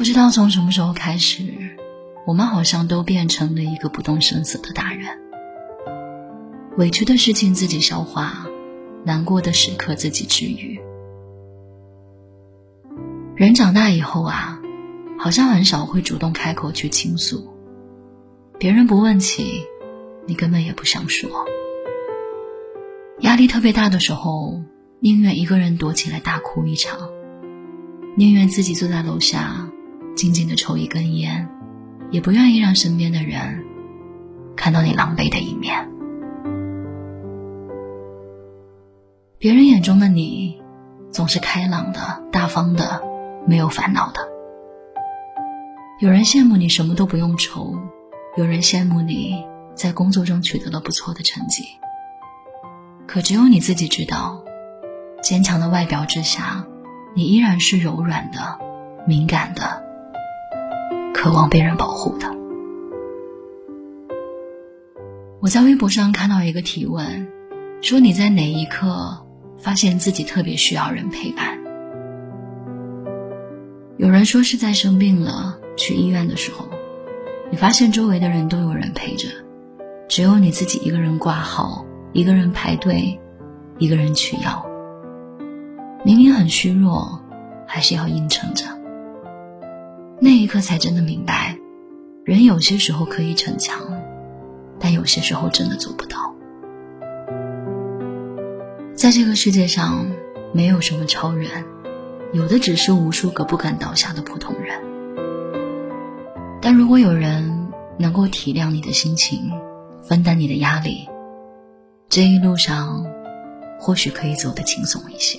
不知道从什么时候开始，我们好像都变成了一个不动声色的大人。委屈的事情自己消化，难过的时刻自己治愈。人长大以后啊，好像很少会主动开口去倾诉，别人不问起，你根本也不想说。压力特别大的时候，宁愿一个人躲起来大哭一场，宁愿自己坐在楼下。静静的抽一根烟，也不愿意让身边的人看到你狼狈的一面。别人眼中的你，总是开朗的、大方的、没有烦恼的。有人羡慕你什么都不用愁，有人羡慕你在工作中取得了不错的成绩。可只有你自己知道，坚强的外表之下，你依然是柔软的、敏感的。渴望被人保护的。我在微博上看到一个提问，说你在哪一刻发现自己特别需要人陪伴？有人说是在生病了去医院的时候，你发现周围的人都有人陪着，只有你自己一个人挂号，一个人排队，一个人取药。明明很虚弱，还是要硬撑着。那一刻才真的明白，人有些时候可以逞强，但有些时候真的做不到。在这个世界上，没有什么超人，有的只是无数个不敢倒下的普通人。但如果有人能够体谅你的心情，分担你的压力，这一路上或许可以走得轻松一些。